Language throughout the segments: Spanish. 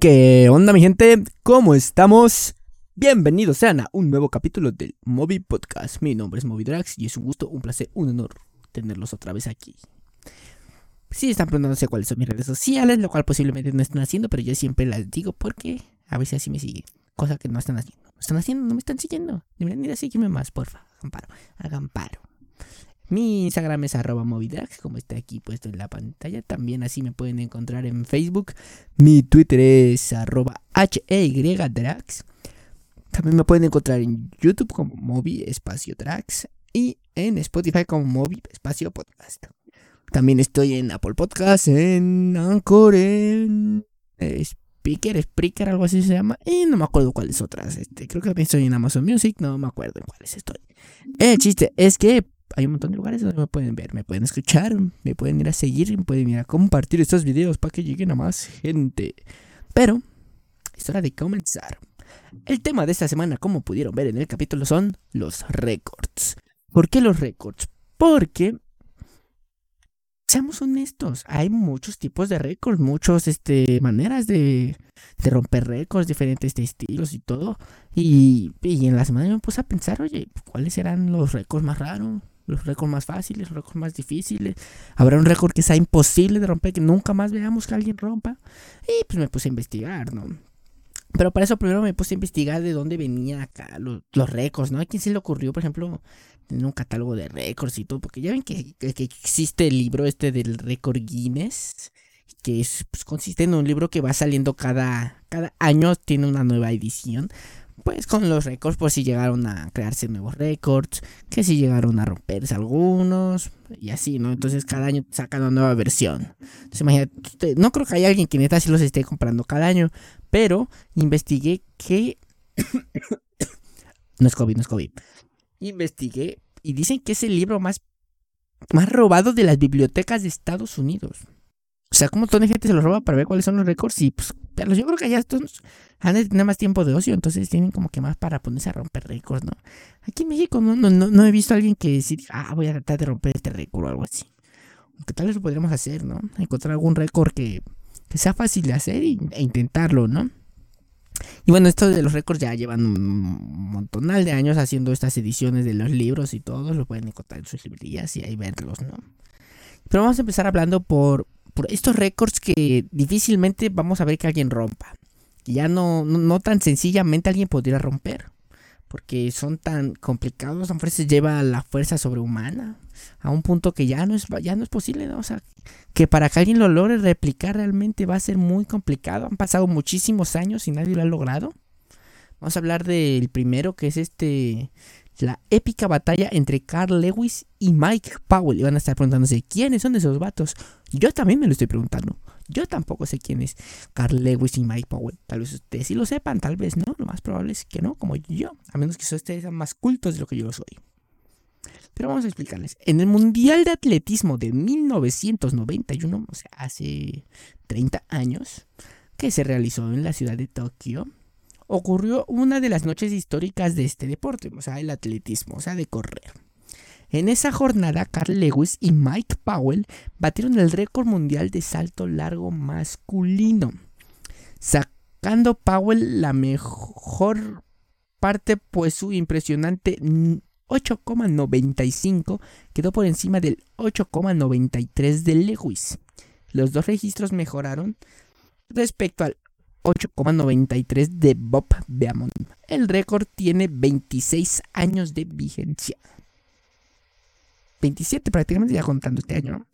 ¿Qué onda mi gente? ¿Cómo estamos? Bienvenidos sean a un nuevo capítulo del Moby Podcast. Mi nombre es Moby Drax y es un gusto, un placer, un honor tenerlos otra vez aquí. Sí, están preguntándose cuáles son mis redes sociales, lo cual posiblemente no están haciendo, pero yo siempre las digo porque a veces así me siguen. Cosa que no están haciendo. No están haciendo, no me están siguiendo. Deberían ir a seguirme más, porfa. Hagan paro. Hagan paro. Mi Instagram es arroba movidrax, como está aquí puesto en la pantalla. También así me pueden encontrar en Facebook. Mi Twitter es arroba HEYDrax. También me pueden encontrar en YouTube como Movi Espacio Drax y en Spotify como Movi Espacio Podcast. También estoy en Apple Podcast, en Anchor, en Speaker, Spreaker, algo así se llama. Y no me acuerdo cuáles otras. Este, creo que también estoy en Amazon Music, no me acuerdo en cuáles estoy. El chiste es que hay un montón de lugares donde me pueden ver, me pueden escuchar, me pueden ir a seguir, me pueden ir a compartir estos videos para que lleguen a más gente. Pero es hora de comenzar. El tema de esta semana, como pudieron ver en el capítulo, son los récords. ¿Por qué los récords? Porque, seamos honestos, hay muchos tipos de récords, muchas este, maneras de, romper récords, diferentes estilos y todo. Y, y en la semana me puse a pensar, oye, ¿cuáles serán los récords más raros? Los récords más fáciles, los récords más difíciles. Habrá un récord que sea imposible de romper, que nunca más veamos que alguien rompa. Y pues me puse a investigar, ¿no? Pero para eso primero me puse a investigar de dónde venían acá los, récords, ¿no? ¿A quién se le ocurrió, por ejemplo, tener un catálogo de récords y todo? Porque ya ven que, existe el libro este del récord Guinness, que es, pues, consiste en un libro que va saliendo cada, cada año, tiene una nueva edición pues con los récords, pues si llegaron a crearse nuevos récords, que si llegaron a romperse algunos, y así, ¿no? Entonces cada año sacan una nueva versión. Entonces imagínate, no creo que haya alguien que neta sí los esté comprando cada año, pero investigué que... no es COVID, no es COVID. Investigué y dicen que es el libro más, más robado de las bibliotecas de Estados Unidos. O sea, como toda gente se lo roba para ver cuáles son los récords y pues, yo creo que ya estos han de tener más tiempo de ocio, entonces tienen como que más para ponerse a romper récords, ¿no? Aquí en México no, no, no, he visto a alguien que decir, ah, voy a tratar de romper este récord o algo así. Aunque tal vez lo podríamos hacer, ¿no? Encontrar algún récord que, sea fácil de hacer e intentarlo, ¿no? Y bueno, esto de los récords ya llevan un montonal de años haciendo estas ediciones de los libros y todo, lo pueden encontrar en sus librerías y ahí verlos, ¿no? Pero vamos a empezar hablando por por estos récords que difícilmente vamos a ver que alguien rompa. Ya no, no, tan sencillamente alguien podría romper. Porque son tan complicados, a veces lleva la fuerza sobrehumana a un punto que ya no es, ya no es posible, ¿no? O sea, que para que alguien lo logre replicar realmente va a ser muy complicado. Han pasado muchísimos años y nadie lo ha logrado. Vamos a hablar del primero, que es este la épica batalla entre Carl Lewis y Mike Powell. Y van a estar preguntándose quiénes son esos vatos. Yo también me lo estoy preguntando. Yo tampoco sé quién es Carl Lewis y Mike Powell. Tal vez ustedes sí lo sepan, tal vez no. Lo más probable es que no, como yo. A menos que ustedes sean más cultos de lo que yo soy. Pero vamos a explicarles. En el Mundial de Atletismo de 1991, o sea, hace 30 años, que se realizó en la ciudad de Tokio, ocurrió una de las noches históricas de este deporte, o sea, el atletismo, o sea, de correr. En esa jornada, Carl Lewis y Mike Powell batieron el récord mundial de salto largo masculino, sacando Powell la mejor parte, pues su impresionante 8,95 quedó por encima del 8,93 de Lewis. Los dos registros mejoraron respecto al 8,93 de Bob Beamon. El récord tiene 26 años de vigencia. 27 prácticamente ya contando este año.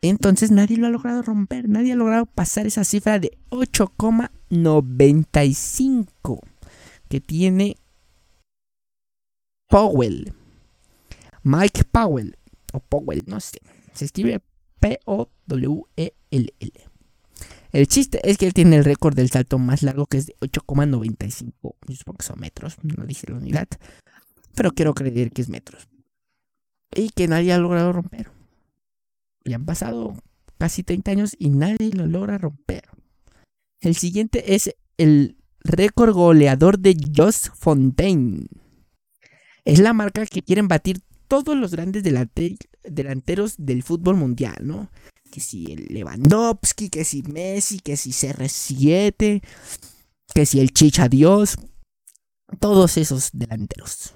Entonces nadie lo ha logrado romper, nadie ha logrado pasar esa cifra de 8,95 que tiene Powell. Mike Powell, o Powell, no sé, se escribe P-O-W-E-L-L. El chiste es que él tiene el récord del salto más largo que es de 8,95. Yo supongo que son metros, no dije la unidad. Pero quiero creer que es metros. Y que nadie ha logrado romper. Y han pasado casi 30 años y nadie lo logra romper. El siguiente es el récord goleador de Joss Fontaine. Es la marca que quieren batir todos los grandes delanteros del fútbol mundial, ¿no? Que si el Lewandowski, que si Messi, que si CR7, que si el Chicha Dios, todos esos delanteros.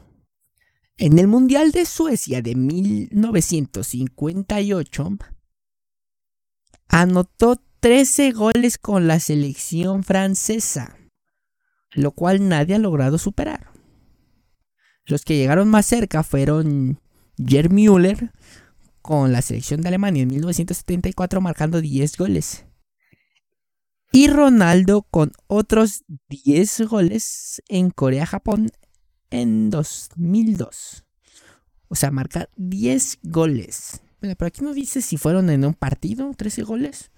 En el Mundial de Suecia de 1958, anotó 13 goles con la selección francesa, lo cual nadie ha logrado superar. Los que llegaron más cerca fueron Gerd Müller con la selección de Alemania en 1974 marcando 10 goles. Y Ronaldo con otros 10 goles en Corea-Japón en 2002. O sea, marcar 10 goles. Bueno, pero aquí no dice si fueron en un partido, 13 goles.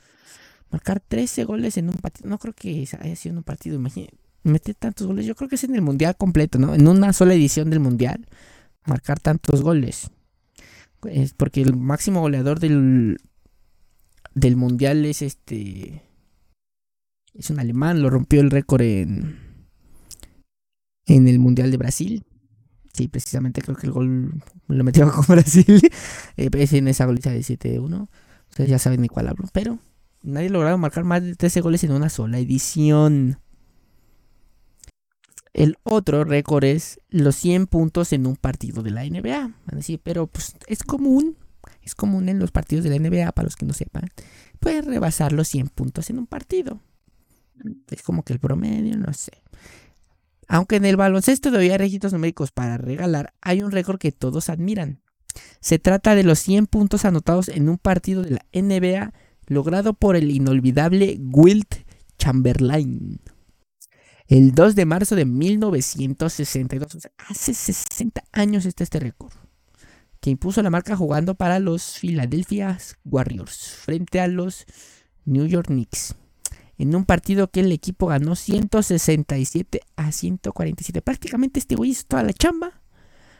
Marcar 13 goles en un partido. No creo que haya sido en un partido. Imagínate, meter tantos goles. Yo creo que es en el mundial completo, ¿no? En una sola edición del mundial. Marcar tantos goles. Es porque el máximo goleador del, del mundial es este. Es un alemán. Lo rompió el récord en. En el mundial de Brasil. Sí, precisamente creo que el gol lo metió con Brasil. eh, es en esa goliza de 7-1. Ustedes ya saben de cuál hablo. Pero nadie ha logrado marcar más de 13 goles en una sola edición. El otro récord es los 100 puntos en un partido de la NBA. Van a decir, pero pues es común. Es común en los partidos de la NBA, para los que no sepan. Puedes rebasar los 100 puntos en un partido. Es como que el promedio, no sé. Aunque en el baloncesto todavía hay registros numéricos para regalar, hay un récord que todos admiran. Se trata de los 100 puntos anotados en un partido de la NBA logrado por el inolvidable Wilt Chamberlain. El 2 de marzo de 1962, o sea, hace 60 años está este récord, que impuso la marca jugando para los Philadelphia Warriors frente a los New York Knicks. En un partido que el equipo ganó 167 a 147. Prácticamente este güey hizo toda la chamba,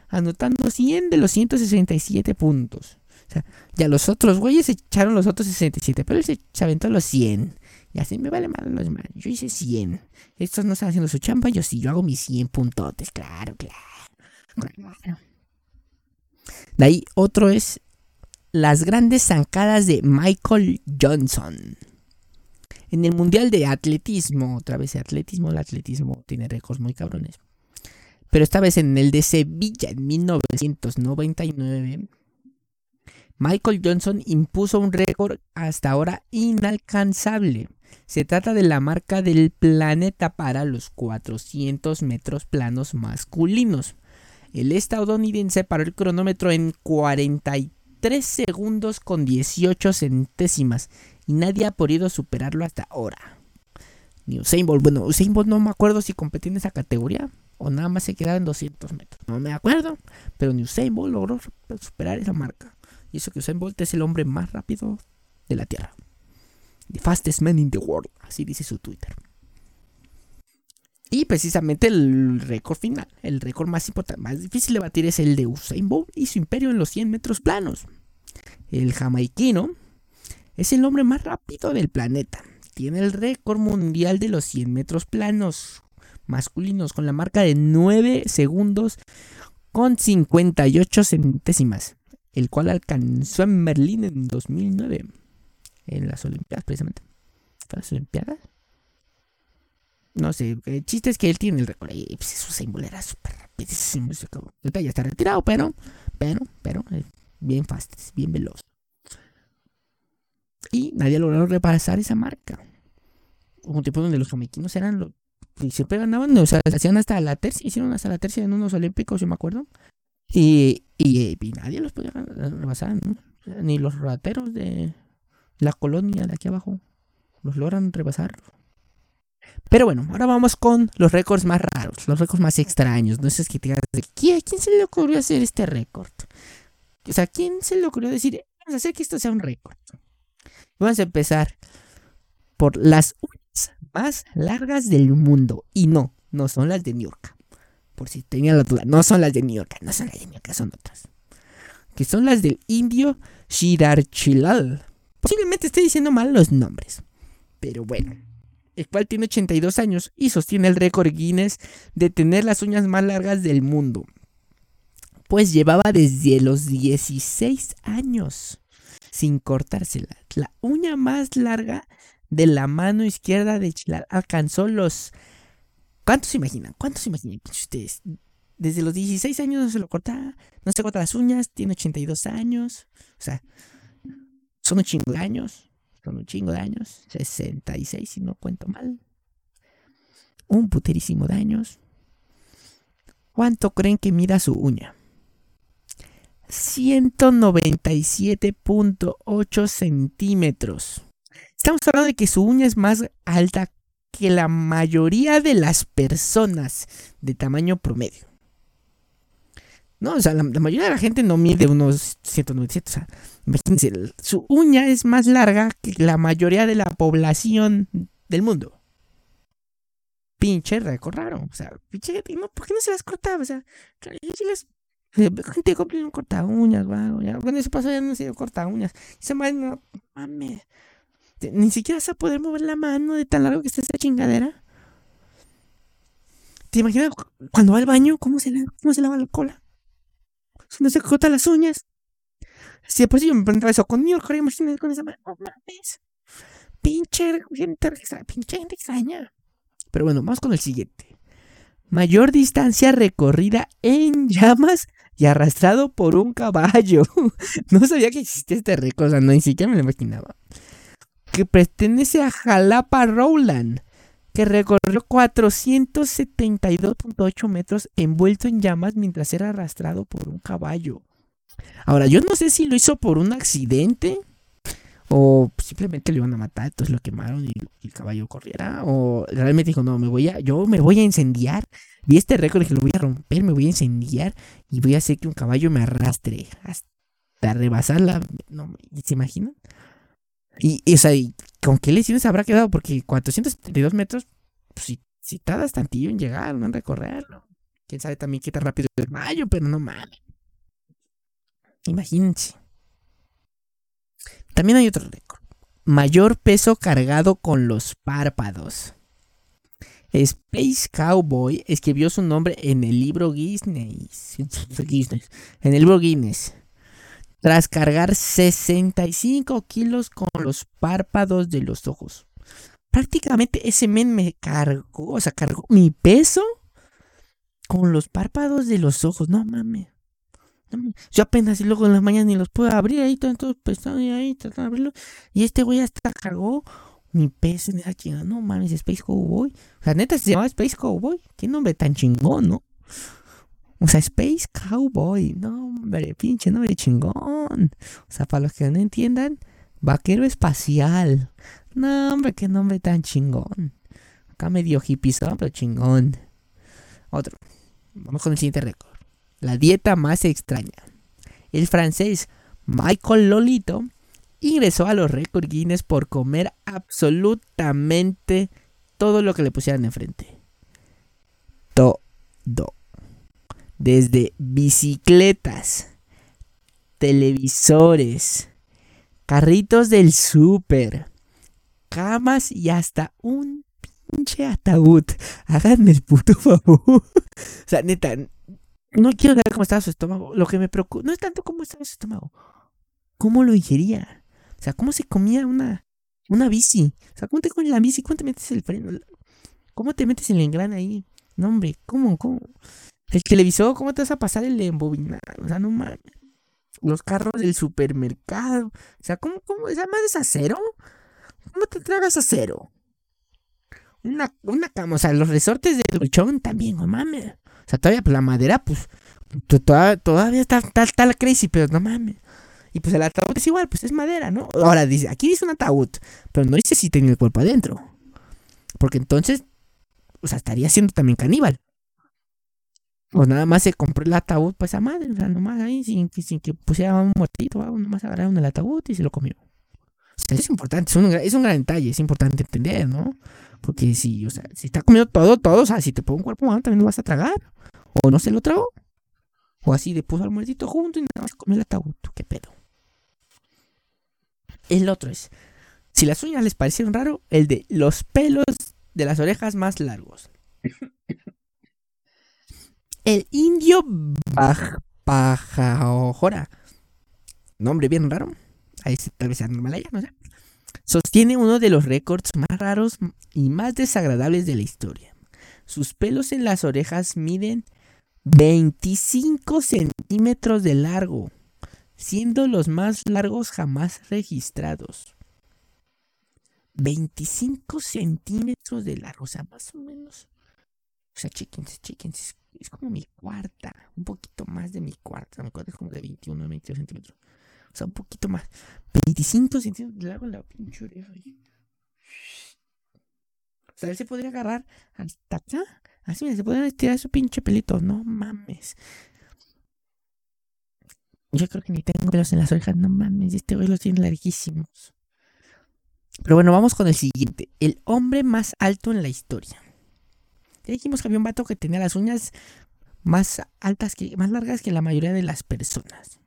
anotando 100 de los 167 puntos. O sea, ya los otros güeyes echaron los otros 67, pero él se, se aventó los 100. Y así me vale mal los demás. Yo hice 100. Estos no están haciendo su chamba, yo sí, yo hago mis 100 puntotes. Claro, claro. claro. De ahí otro es las grandes zancadas de Michael Johnson. En el Mundial de Atletismo, otra vez el atletismo, el atletismo tiene récords muy cabrones. Pero esta vez en el de Sevilla en 1999, Michael Johnson impuso un récord hasta ahora inalcanzable. Se trata de la marca del planeta para los 400 metros planos masculinos. El estadounidense paró el cronómetro en 43 segundos con 18 centésimas y nadie ha podido superarlo hasta ahora. Ni Usain bueno, Usain Bolt no me acuerdo si competía en esa categoría o nada más se quedaba en 200 metros. No me acuerdo, pero ni Usain logró superar esa marca. Y eso que Usain Bolt es el hombre más rápido de la Tierra. The fastest man in the world, así dice su Twitter. Y precisamente el récord final, el récord más importante, más difícil de batir es el de Usain Bolt y su imperio en los 100 metros planos. El jamaiquino es el hombre más rápido del planeta. Tiene el récord mundial de los 100 metros planos masculinos con la marca de 9 segundos con 58 centésimas, el cual alcanzó en Berlín en 2009, en las Olimpiadas precisamente. ¿Las Olimpiadas? No sé, el chiste es que él tiene el récord. Y pues su símbolo era súper rapidísimo. Ahorita ya está retirado, pero, pero, pero, bien fast, bien veloz. Y nadie logró repasar esa marca. Un tiempo donde los jamaiquinos eran los. Y siempre ganaban, o sea, hacían hasta la tercia, hicieron hasta la tercia en unos olímpicos, yo me acuerdo. Y, y, y nadie los podía rebasar, ¿no? Ni los rateros de la colonia de aquí abajo los logran rebasar. Pero bueno, ahora vamos con los récords más raros, los récords más extraños. No sé, es que te digas, ¿quién, ¿quién se le ocurrió hacer este récord? O sea, ¿quién se le ocurrió decir, vamos a hacer que esto sea un récord? Vamos a empezar por las uñas más largas del mundo. Y no, no son las de New York. Por si tenía la duda, no son las de New York, no son las de New York, son otras. Que son las del indio Shirarchilal. Posiblemente esté diciendo mal los nombres. Pero bueno el cual tiene 82 años y sostiene el récord Guinness de tener las uñas más largas del mundo. Pues llevaba desde los 16 años. sin cortársela. La uña más larga de la mano izquierda de Chilal alcanzó los... ¿Cuántos se imaginan? ¿Cuántos se imaginan ustedes? Desde los 16 años no se lo corta, no se corta las uñas, tiene 82 años. O sea, son un chingo de años. Son un chingo de años. 66 si no cuento mal. Un puterísimo de años. ¿Cuánto creen que mira su uña? 197.8 centímetros. Estamos hablando de que su uña es más alta que la mayoría de las personas de tamaño promedio. No, o sea, la, mayoría de la gente no mide unos 197. O sea, imagínense, su uña es más larga que la mayoría de la población del mundo. Pinche récord raro. O sea, pinche, ¿por qué no se las cortaba? O sea, si las gente compra un corta uñas, ya. Bueno, eso pasó ya no se corta uñas. Esa madre no, mames. Ni siquiera vas a poder mover la mano de tan largo que está esa chingadera. ¿Te imaginas cuando va al baño? ¿Cómo se, cómo se lava la cola? No se corta las uñas. Si después yo me preguntaba eso con New York, imagínate con esa. Oh, mames. Pinche gente, pinche gente extraña. Pero bueno, vamos con el siguiente. Mayor distancia recorrida en llamas y arrastrado por un caballo. no sabía que existía este récord, o sea, no, ni siquiera me lo imaginaba. Que pertenece a Jalapa Rowland, que recorrió 472.8 metros envuelto en llamas mientras era arrastrado por un caballo. Ahora, yo no sé si lo hizo por un accidente o simplemente lo iban a matar, entonces lo quemaron y, el caballo corriera. O realmente dijo, no, me voy a, yo me voy a incendiar. Vi este récord y que lo voy a romper, me voy a incendiar y voy a hacer que un caballo me arrastre hasta rebasarla. No, ¿Se imaginan? Y, sea, ¿con qué lesiones habrá quedado? Porque 472 metros, pues si, si tardas tantillo en llegar, no en recorrerlo. Quién sabe también qué tan rápido es el caballo, pero no mames. Imagínense. También hay otro récord. Mayor peso cargado con los párpados. Space Cowboy escribió su nombre en el libro Guinness. En el libro Guinness. Tras cargar 65 kilos con los párpados de los ojos. Prácticamente ese men me cargó, o sea, cargó mi peso con los párpados de los ojos. No mames. Yo apenas y luego en las mañanas ni los puedo abrir ahí, todos pesados y ahí tratando de abrirlo. Y este güey hasta cargó mi pez en esa chingada. No mames, Space Cowboy. O sea, neta se llamaba Space Cowboy. Qué nombre tan chingón, ¿no? O sea, Space Cowboy. No, hombre, pinche nombre chingón. O sea, para los que no entiendan, vaquero espacial. No, hombre, qué nombre tan chingón. Acá medio hippie, pero chingón. Otro. Vamos con el siguiente récord la dieta más extraña. El francés Michael Lolito ingresó a los récords Guinness por comer absolutamente todo lo que le pusieran enfrente. Todo. Desde bicicletas, televisores, carritos del súper, camas y hasta un pinche ataúd. Háganme el puto favor. o sea, neta, no quiero ver cómo estaba su estómago. Lo que me preocupa no es tanto cómo estaba su estómago, cómo lo ingería. O sea, cómo se comía una, una bici. O sea, cómo te comes la bici, cómo te metes el freno, cómo te metes el engrane ahí. No, hombre, ¿cómo, cómo? El televisor, ¿cómo te vas a pasar el embobinar? O sea, no mames. Los carros del supermercado. O sea, ¿cómo, cómo? ¿Esa más es acero? ¿Cómo te tragas acero? Una, una cama, o sea, los resortes del colchón también, no mames. O sea, todavía pues, la madera, pues, todavía, está, está, la crazy, pero no mames. Y pues el ataúd es igual, pues es madera, ¿no? Ahora dice, aquí dice un ataúd, pero no dice si tenía el cuerpo adentro. Porque entonces, o sea, estaría siendo también caníbal. O nada más se compró el ataúd, pues a madre, o sea, nomás ahí, sin, que pusiera un muertito, nomás agarraron el ataúd y se lo comió. O sea, es importante, es un, es un gran detalle, es importante entender, ¿no? Porque si, o sea, si está comiendo todo, todo, o sea, si te pongo un cuerpo humano también lo vas a tragar. O no se lo tragó. O así de puso al muertito junto y nada más comer el ataúd. ¿Qué pedo? El otro es, si las uñas les parecieron raro, el de los pelos de las orejas más largos. El indio Bajpajajora. Nombre bien raro. Ahí tal vez sea normal allá, no sé. Sostiene uno de los récords más raros y más desagradables de la historia. Sus pelos en las orejas miden 25 centímetros de largo, siendo los más largos jamás registrados. 25 centímetros de largo, o sea, más o menos. O sea, chéquense, chéquense, es como mi cuarta, un poquito más de mi cuarta, mi cuarta es como de 21 22 centímetros. O sea, un poquito más. 25 centímetros de largo la pinche oreja. O sea, él se podría agarrar hasta acá. Así se podría estirar su pinche pelito. No mames. Yo creo que ni tengo pelos en las orejas. No mames. Este güey los tiene larguísimos. Pero bueno, vamos con el siguiente. El hombre más alto en la historia. Ya dijimos que había un vato que tenía las uñas más altas que, más largas que la mayoría de las personas.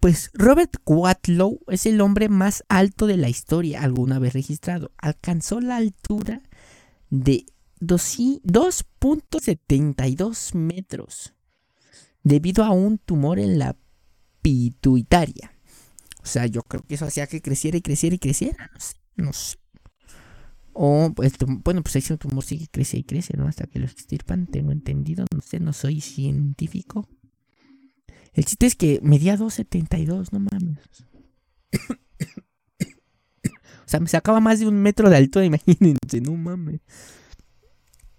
Pues Robert Watlow es el hombre más alto de la historia alguna vez registrado. Alcanzó la altura de 2.72 metros debido a un tumor en la pituitaria. O sea, yo creo que eso hacía que creciera y creciera y creciera. No. No sé. O, pues, bueno, pues ese tumor sigue crece y crece, ¿no? Hasta que lo extirpan, tengo entendido. No sé, no soy científico. El chiste es que medía 2.72, no mames. o sea, me sacaba más de un metro de altura, imagínense, no mames.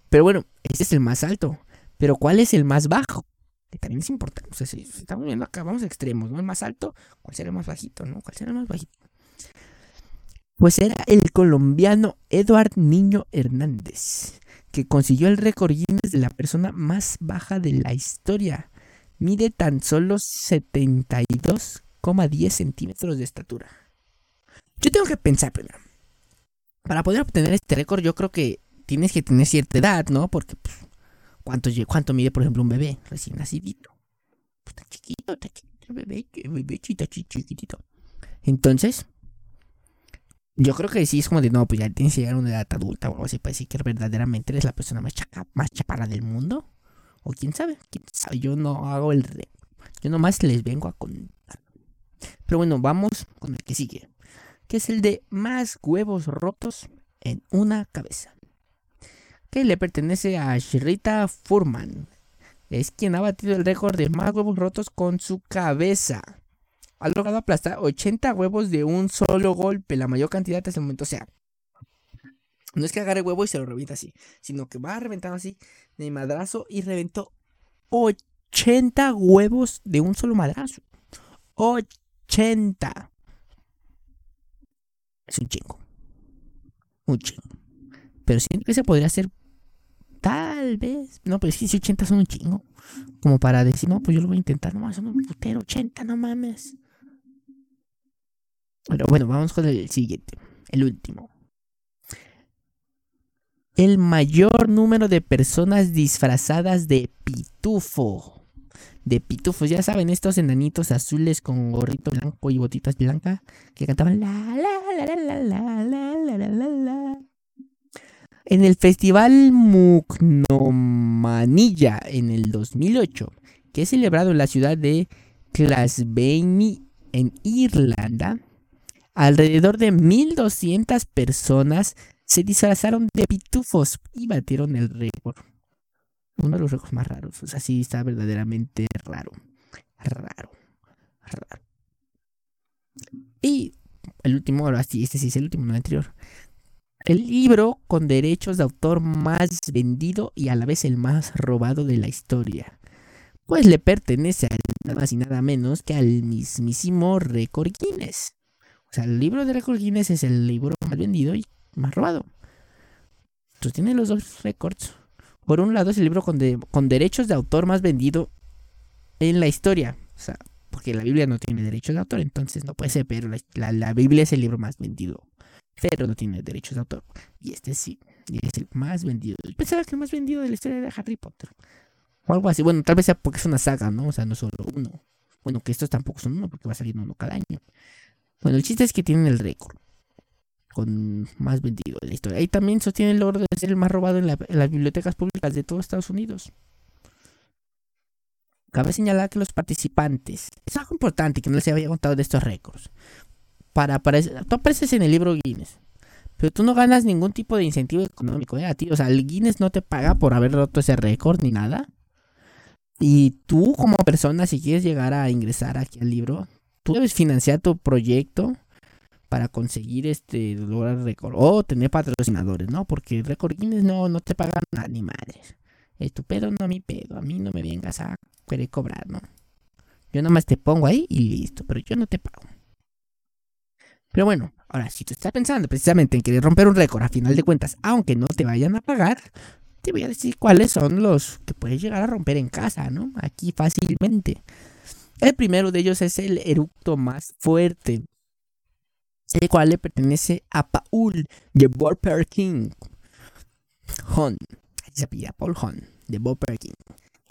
Pero bueno, este es el más alto. Pero ¿cuál es el más bajo? Que también es importante. O sea, si estamos viendo acá, vamos a extremos, ¿no? El más alto, ¿cuál será el más bajito, no? ¿Cuál será el más bajito? Pues era el colombiano Eduard Niño Hernández, que consiguió el récord Guinness de la persona más baja de la historia. Mide tan solo 72,10 centímetros de estatura. Yo tengo que pensar primero. Para poder obtener este récord, yo creo que tienes que tener cierta edad, ¿no? Porque, pues, ¿cuánto, ¿cuánto mide, por ejemplo, un bebé recién nacidito? Pues está chiquito, está chiquito, bebé, bebé chiquitito. Entonces, yo creo que sí es como de, no, pues ya tienes que llegar a una edad adulta o algo así para decir que verdaderamente eres la persona más, chaca, más chaparra del mundo. O quién sabe, quién sabe, yo no hago el re. Yo nomás les vengo a contar. Pero bueno, vamos con el que sigue. Que es el de más huevos rotos en una cabeza. Que le pertenece a Shrita Furman. Es quien ha batido el récord de más huevos rotos con su cabeza ha logrado aplastar 80 huevos de un solo golpe, la mayor cantidad hasta el momento. O sea, no es que agarre huevo y se lo revienta así, sino que va reventando así de madrazo y reventó 80 huevos de un solo madrazo. 80. Es un chingo. Un chingo. Pero siento que se podría hacer tal vez. No, pero si 80 son un chingo. Como para decir, no, pues yo lo voy a intentar. No, son un putero, 80, no mames. Pero bueno, vamos con el siguiente, el último. El mayor número de personas disfrazadas de pitufo. De pitufos, ya saben, estos enanitos azules con gorrito blanco y botitas blancas que cantaban la la la la la la la la la. En el festival Muknomanilla en el 2008, que es celebrado en la ciudad de Glasgow en Irlanda, Alrededor de 1200 personas se disfrazaron de pitufos y batieron el récord. Uno de los récords más raros. O sea, sí está verdaderamente raro. Raro. Raro. Y el último, ahora sí, este sí es el último, no el anterior. El libro con derechos de autor más vendido y a la vez el más robado de la historia. Pues le pertenece a nada más y nada menos que al mismísimo récord Guinness. O sea, el libro de récord Guinness es el libro más vendido y más robado. Entonces tiene los dos récords. Por un lado es el libro con, derechos de autor más vendido en la historia. O sea, porque la Biblia no tiene derechos de autor, entonces no puede ser, pero la, Biblia es el libro más vendido. Pero no tiene derechos de autor. Y este sí, y es el más vendido. Yo pensaba que el más vendido de la historia era Harry Potter. O algo así. Bueno, tal vez sea porque es una saga, ¿no? O sea, no solo uno. Bueno, que estos tampoco son uno, porque va a salir uno cada año. Bueno, el chiste es que tienen el récord con más vendido de la historia. Y también sostiene el logro de ser el más robado en, las bibliotecas públicas de todo Estados Unidos. Cabe señalar que los participantes, es algo importante que no les había contado de estos récords. para aparecer. Tú apareces en el libro Guinness. Pero tú no ganas ningún tipo de incentivo económico, ¿eh? A o sea, el Guinness no te paga por haber roto ese récord ni nada. Y tú como persona, si quieres llegar a ingresar aquí al libro, tú debes financiar tu proyecto para conseguir este lograr récord o tener patrocinadores, ¿no? Porque récord Guinness no, no te pagan ni madres. Es tu pedo, no mi pedo. A mí no me vengas a querer cobrar, ¿no? Yo nada más te pongo ahí y listo, pero yo no te pago. Pero bueno, ahora si tú estás pensando precisamente en querer romper un récord a final de cuentas, aunque no te vayan a pagar, te voy a decir cuáles son los que puedes llegar a romper en casa, ¿no? Aquí fácilmente. El primero de ellos es el eructo más fuerte, el cual le pertenece a Paul de Borper King. Hon, se pilla Paul Hon de Borper King,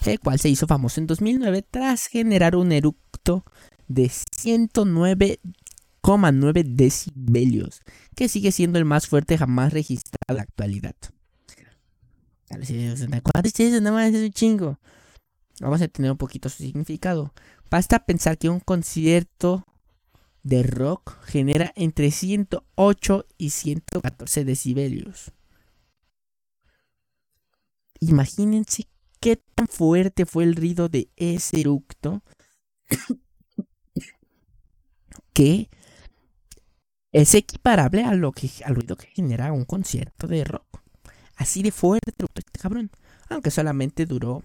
el cual se hizo famoso en 2009 tras generar un eructo de 109,9 decibelios, que sigue siendo el más fuerte jamás registrado en la actualidad. Nada más es un chingo. Vamos a tener un poquito su significado. Basta pensar que un concierto de rock genera entre 108 y 114 decibelios. Imagínense qué tan fuerte fue el ruido de ese eructo que es equiparable a lo que, al ruido que genera un concierto de rock. Así de fuerte este cabrón. Aunque solamente duró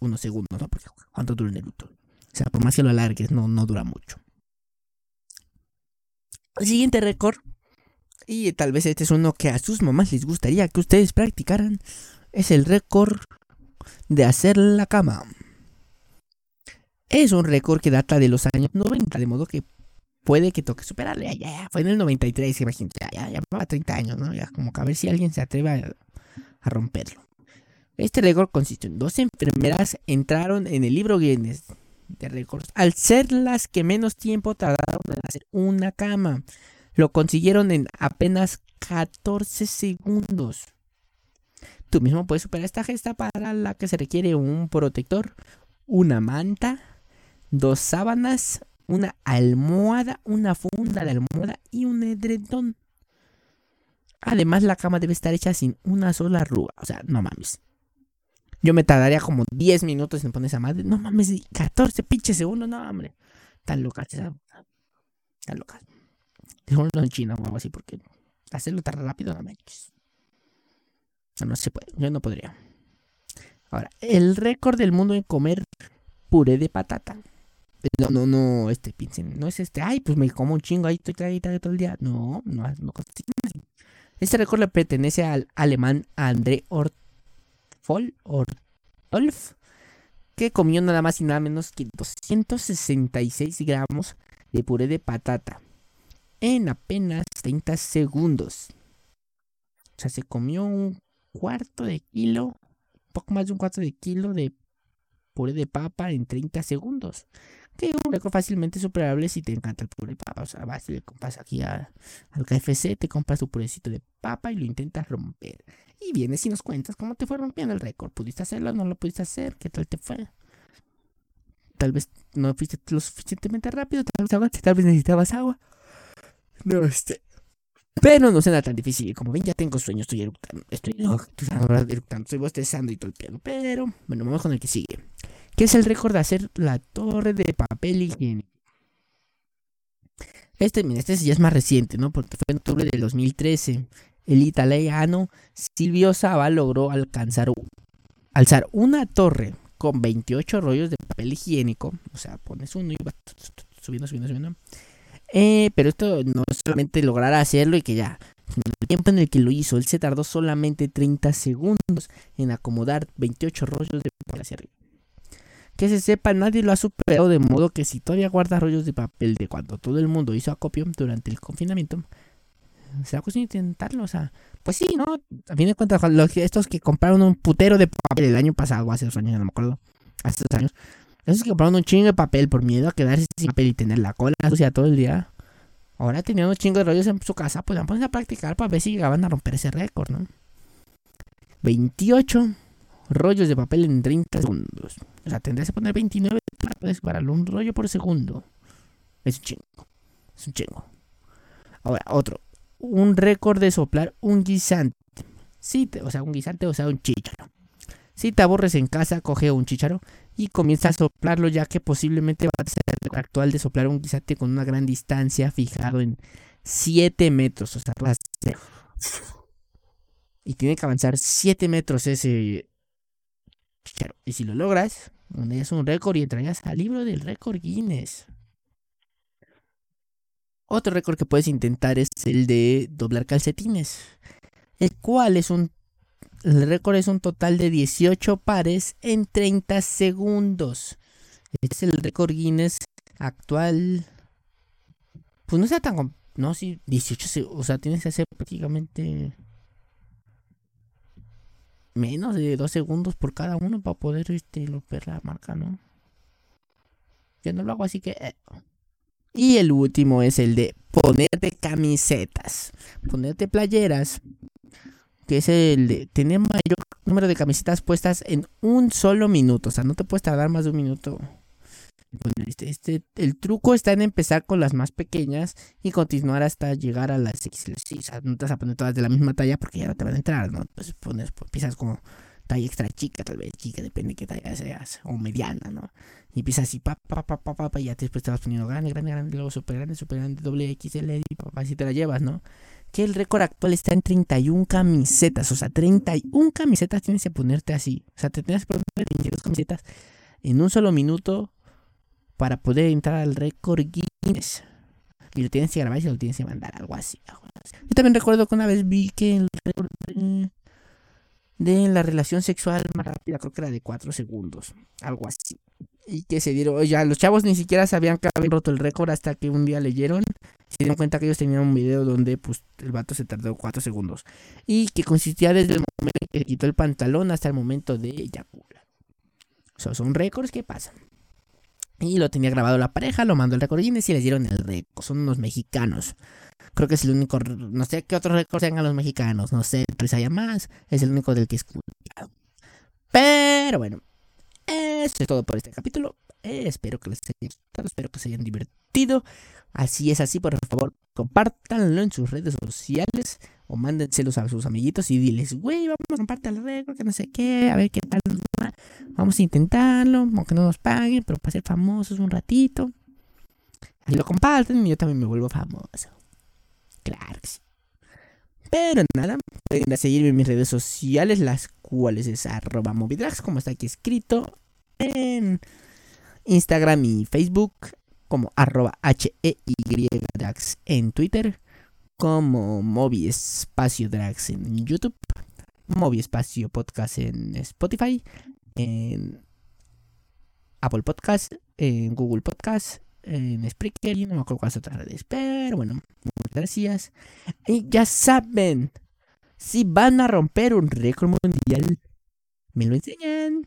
unos segundos, ¿no? Porque ¿cuánto dura un eructo? O sea, por más que lo alargues, no, no dura mucho. El siguiente récord, y tal vez este es uno que a sus mamás les gustaría que ustedes practicaran, es el récord de hacer la cama. Es un récord que data de los años 90, de modo que puede que toque superarle. Ya, ya, fue en el 93, imagínate, ya, ya, ya llevaba 30 años, ¿no? Ya como que a ver si alguien se atreve a, a romperlo. Este récord consistió en dos enfermeras entraron en el libro Guinness de al ser las que menos tiempo tardaron en hacer una cama. Lo consiguieron en apenas 14 segundos. Tú mismo puedes superar esta gesta para la que se requiere un protector, una manta, dos sábanas, una almohada, una funda de almohada y un edredón. Además, la cama debe estar hecha sin una sola arruga. O sea, no mames. Yo me tardaría como 10 minutos en poner esa madre. No mames, 14 pinches segundos. No, hombre. Tan locas. Tan locas. Dejémoslo en China o algo así, porque hacerlo tan rápido no manches. No, no se puede. Yo no podría. Ahora, el récord del mundo en comer puré de patata. No, no, no, este, piensen, no es este, ay, pues me como un chingo, ahí estoy todo el día. No, no, no, este récord le pertenece al alemán André Ortolf, que comió nada más y nada menos que 266 gramos de puré de patata en apenas 30 segundos. O sea, se comió un cuarto de kilo, poco más de un cuarto de kilo de puré de papa en 30 segundos que un récord fácilmente superable si te encanta el puré de papa. O sea, vas y le compras aquí al KFC, te compras tu purecito de papa y lo intentas romper. Y vienes y nos cuentas cómo te fue rompiendo el récord. ¿Pudiste hacerlo? ¿No lo pudiste hacer? ¿Qué tal te fue? Tal vez no fuiste lo suficientemente rápido, tal vez, tal vez necesitabas agua. No, este. Pero no será tan difícil. Como ven, ya tengo sueño, estoy eructando. Estoy eructando, estoy bostezando y todo el. Pero, bueno, vamos con el que sigue que es el récord de hacer la torre de papel higiénico. Este, este ya es más reciente, ¿no? Porque fue en octubre del 2013. El italiano Silvio Sava logró alcanzar alzar una torre con 28 rollos de papel higiénico. O sea, pones uno y vas subiendo, subiendo, subiendo. Eh, pero esto no es solamente lograr hacerlo y que ya. el tiempo en el que lo hizo, él se tardó solamente 30 segundos en acomodar 28 rollos de papel hacia arriba. Que se sepa, nadie lo ha superado, de modo que si todavía guarda rollos de papel de cuando todo el mundo hizo acopio durante el confinamiento, será cuestión de intentarlo, o sea, pues sí, ¿no? A fin de cuentas, estos que compraron un putero de papel el año pasado, hace dos años, no me acuerdo, hace dos años, esos que compraron un chingo de papel por miedo a quedarse sin papel y tener la cola sucia todo el día, ahora teniendo un chingo de rollos en su casa, pues van a practicar para ver si llegaban a romper ese récord, ¿no? 28 rollos de papel en 30 segundos. O sea, tendrías que poner 29 para un rollo por segundo. Es un chingo. Es un chingo. Ahora, otro. Un récord de soplar un guisante. Sí, o sea, un guisante, o sea, un chícharo. Si te aburres en casa, coge un chícharo y comienza a soplarlo, ya que posiblemente va a ser el actual de soplar un guisante con una gran distancia fijado en 7 metros. O sea, y tiene que avanzar 7 metros ese Y si lo logras, es un récord y entrarías al libro del récord Guinness. Otro récord que puedes intentar es el de doblar calcetines, el cual es un el récord es un total de 18 pares en 30 segundos. es el récord Guinness actual. Pues no sea tan... No, sí, 18 O sea, tienes que hacer prácticamente... Menos de 2 segundos por cada uno para poder este, romper la marca, ¿no? Yo no lo hago así que... Eh. Y el último es el de ponerte camisetas. Ponerte playeras que es el de tener mayor número de camisetas puestas en un solo minuto. O sea, no te puedes tardar más de un minuto. Este, este, el truco está en empezar con las más pequeñas y continuar hasta llegar a las XL. o sea, no te vas a poner todas de la misma talla porque ya no te van a entrar, ¿no? Pues pones, pues, empiezas como talla extra chica, tal vez chica, depende de qué talla seas, o mediana, ¿no? Y empiezas así, pa, pa, pa, pa, pa, y ya después te vas poniendo grande, grande, grande, luego super grande, super grande, doble XL, y papá, así te la llevas, ¿no? que el récord actual está en 31 camisetas. O sea, 31 camisetas tienes que ponerte así. O sea, te tienes que poner 32 camisetas en un solo minuto para poder entrar al récord Guinness. Y lo tienes que grabar y lo tienes que mandar, algo así. Yo también recuerdo que una vez vi que el récord de, la relación sexual más rápida, creo que era de 4 segundos. Algo así. Y que se dieron, ya los chavos ni siquiera sabían que habían roto el récord hasta que un día leyeron se dieron cuenta que ellos tenían un video donde pues el vato se tardó 4 segundos. Y que consistía desde el momento en que quitó el pantalón hasta el momento de eyacular. O sea, son récords que pasan. Y lo tenía grabado la pareja, lo mandó el récord Guinness y les dieron el récord. Son unos mexicanos. Creo que es el único, no sé qué otros récords tengan los mexicanos, no sé, les haya más. Es el único del que he escuchado. Pero bueno, eso es todo por este capítulo. Espero que les haya gustado, espero que se hayan divertido. Así es así, por favor, compártanlo en sus redes sociales o mándenselos a sus amiguitos y diles, güey, vamos a compartir el récord, que no sé qué, a ver qué tal. Vamos a intentarlo, aunque no nos paguen, pero para ser famosos un ratito. Lo comparten y yo también me vuelvo famoso. Claro que sí. Pero nada, pueden seguirme en mis redes sociales, las cuales es arroba movidrags, como está aquí escrito en Instagram y Facebook como arroba H-E-Y-Drax en Twitter, como Movi Espacio Drax en YouTube, Movi Espacio Podcast en Spotify, en Apple Podcast, en Google Podcast, en Spreaker y no me acuerdo cuáles otras redes. Pero bueno, muchas gracias. Y ya saben, si van a romper un récord mundial, me lo enseñan.